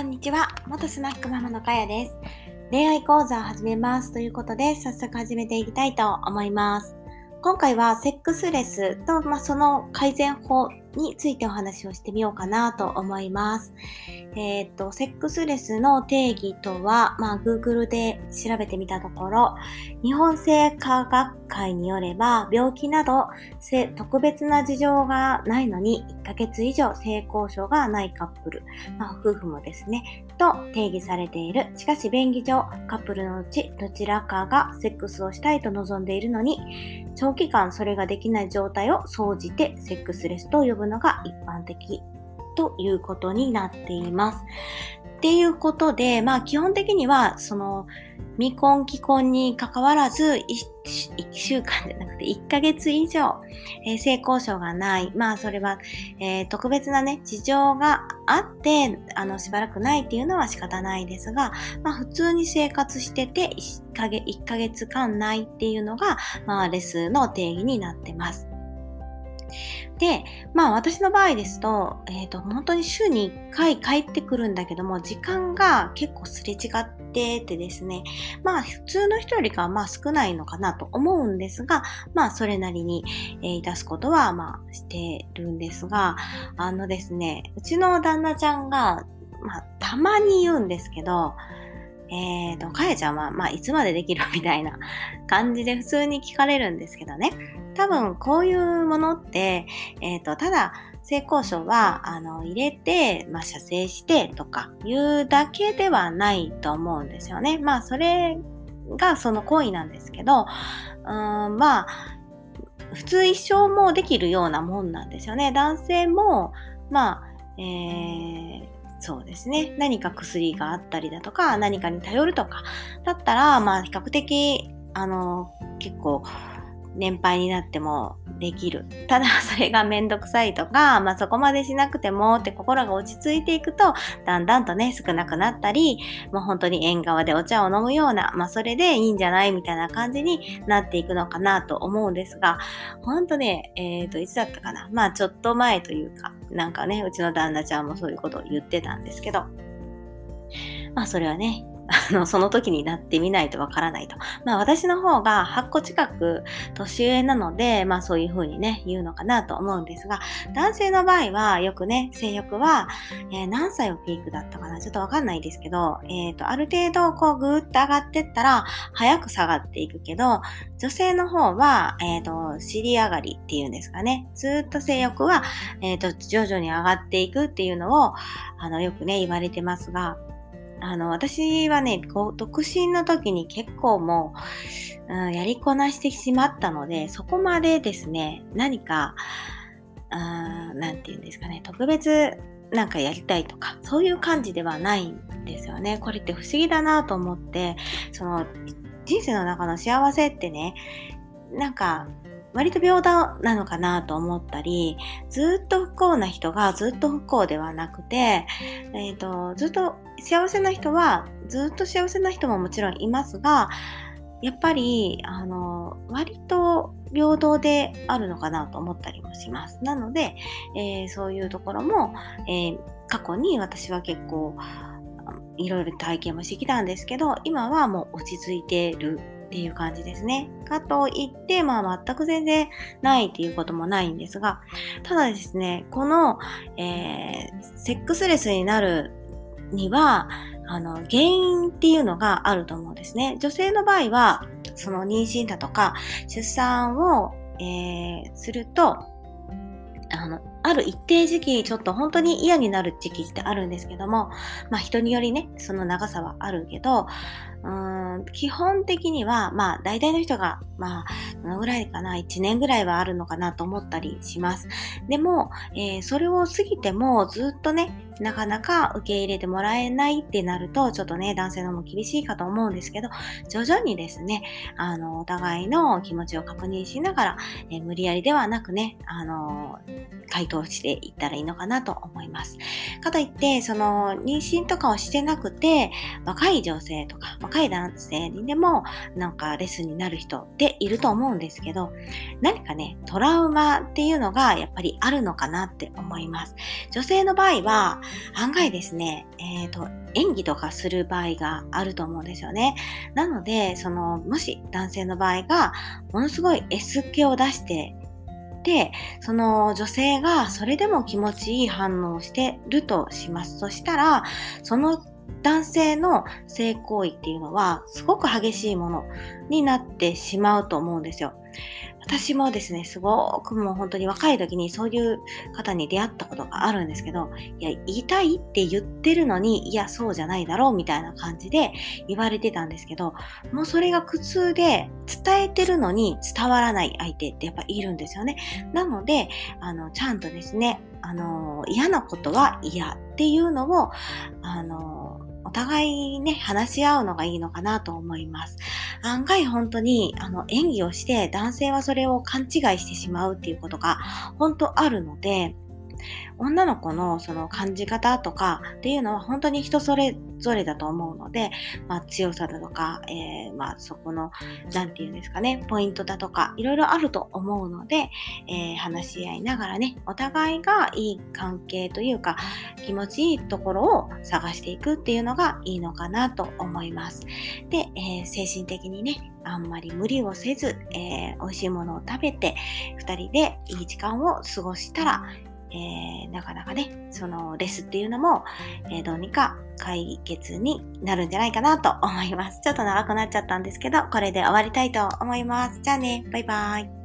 こんにちは。元スナックママのかやです。恋愛講座を始めますということで、早速始めていきたいと思います。今回はセックスレスと、まあ、その改善法についてお話をしてみようかなと思います。えっ、と、セックスレスの定義とは、まあ、Google で調べてみたところ、日本性科学会によれば、病気など特別な事情がないのに、1ヶ月以上性交渉がないカップル、まあ、夫婦もですね、と定義されている。しかし、便宜上、カップルのうちどちらかがセックスをしたいと望んでいるのに、長期間それができない状態を総じてセックスレスと呼ぶのが一般的。ということになっています。っていうことで、まあ基本的には、その、未婚既婚に関わらず1、週間じゃなくて1ヶ月以上、えー、性交渉がない。まあそれは、えー、特別なね、事情があって、あの、しばらくないっていうのは仕方ないですが、まあ普通に生活してて1ヶ月 ,1 ヶ月間ないっていうのが、まあレスの定義になってます。で、まあ私の場合ですと、えっ、ー、と、本当に週に1回帰ってくるんだけども、時間が結構すれ違っててですね、まあ普通の人よりかはまあ少ないのかなと思うんですが、まあそれなりに、えー、出すことはまあしてるんですが、あのですね、うちの旦那ちゃんが、まあたまに言うんですけど、えっ、ー、と、かやちゃんは、まあ、いつまでできる？みたいな感じで普通に聞かれるんですけどね。多分、こういうものって、えっ、ー、と、ただ、性交渉は、あの、入れて、まあ、射精してとかいうだけではないと思うんですよね。まあ、それがその行為なんですけど、うん、まあ、普通一生もできるようなもんなんですよね。男性も、まあ、えーそうですね。何か薬があったりだとか、何かに頼るとか、だったら、まあ、比較的、あの、結構、年配になってもできる。ただ それがめんどくさいとか、まあそこまでしなくてもって心が落ち着いていくと、だんだんとね、少なくなったり、もう本当に縁側でお茶を飲むような、まあそれでいいんじゃないみたいな感じになっていくのかなと思うんですが、本当ね、えっ、ー、と、いつだったかな。まあちょっと前というか、なんかね、うちの旦那ちゃんもそういうことを言ってたんですけど、まあそれはね、あの、その時になってみないとわからないと。まあ私の方が8個近く年上なので、まあそういう風にね、言うのかなと思うんですが、男性の場合はよくね、性欲は、えー、何歳をピークだったかなちょっとわかんないですけど、えっ、ー、と、ある程度こうぐーっと上がってったら、早く下がっていくけど、女性の方は、えっ、ー、と、尻上がりっていうんですかね。ずっと性欲は、えっ、と、徐々に上がっていくっていうのを、あの、よくね、言われてますが、あの、私はね、こう、独身の時に結構もう、うん、やりこなしてしまったので、そこまでですね、何か、なんて言うんですかね、特別なんかやりたいとか、そういう感じではないんですよね。これって不思議だなと思って、その、人生の中の幸せってね、なんか、割と平等なのかなと思ったり、ずっと不幸な人がずっと不幸ではなくて、えっ、ー、と、ずっと幸せな人は、ずっと幸せな人ももちろんいますが、やっぱり、あの、割と平等であるのかなと思ったりもします。なので、えー、そういうところも、えー、過去に私は結構、いろいろ体験もしてきたんですけど、今はもう落ち着いてるっていう感じですね。かといって、まあ全く全然ないっていうこともないんですが、ただですね、この、えー、セックスレスになるには、あの、原因っていうのがあると思うんですね。女性の場合は、その妊娠だとか、出産を、えー、すると、あの、ある一定時期、ちょっと本当に嫌になる時期ってあるんですけども、まあ人によりね、その長さはあるけど、うん基本的には、まあ大体の人が、まあ、どのぐらいかな、1年ぐらいはあるのかなと思ったりします。でも、えー、それを過ぎてもずっとね、なかなか受け入れてもらえないってなると、ちょっとね、男性のも厳しいかと思うんですけど、徐々にですね、あの、お互いの気持ちを確認しながら、え、無理やりではなくね、あの、回答していったらいいのかなと思います。かといって、その妊娠とかをしてなくて、若い女性とか若い男性にでもなんかレッスンになる人っていると思うんですけど、何かね、トラウマっていうのがやっぱりあるのかなって思います。女性の場合は案外ですね、えっ、ー、と、演技とかする場合があると思うんですよね。なので、その、もし男性の場合が、ものすごい S 気を出してで、その女性がそれでも気持ちいい反応をしてるとします。そしたら、その男性の性行為っていうのはすごく激しいものになってしまうと思うんですよ。私もですね、すごくもう本当に若い時にそういう方に出会ったことがあるんですけど、いや、言いたいって言ってるのに、いや、そうじゃないだろうみたいな感じで言われてたんですけど、もうそれが苦痛で伝えてるのに伝わらない相手ってやっぱいるんですよね。なので、あの、ちゃんとですね、あの、嫌なことは嫌っていうのを、あの、お互いね、話し合うのがいいのかなと思います。案外本当にあの演技をして男性はそれを勘違いしてしまうっていうことが本当あるので、女の子のその感じ方とかっていうのは本当に人それぞれだと思うので、まあ、強さだとか、えー、まあ、そこの、なんて言うんですかね、ポイントだとか、いろいろあると思うので、えー、話し合いながらね、お互いがいい関係というか、気持ちいいところを探していくっていうのがいいのかなと思います。で、えー、精神的にね、あんまり無理をせず、えー、美味しいものを食べて、2人でいい時間を過ごしたら、えー、なかなかね、そのレスっていうのも、えー、どうにか解決になるんじゃないかなと思います。ちょっと長くなっちゃったんですけど、これで終わりたいと思います。じゃあね、バイバイ。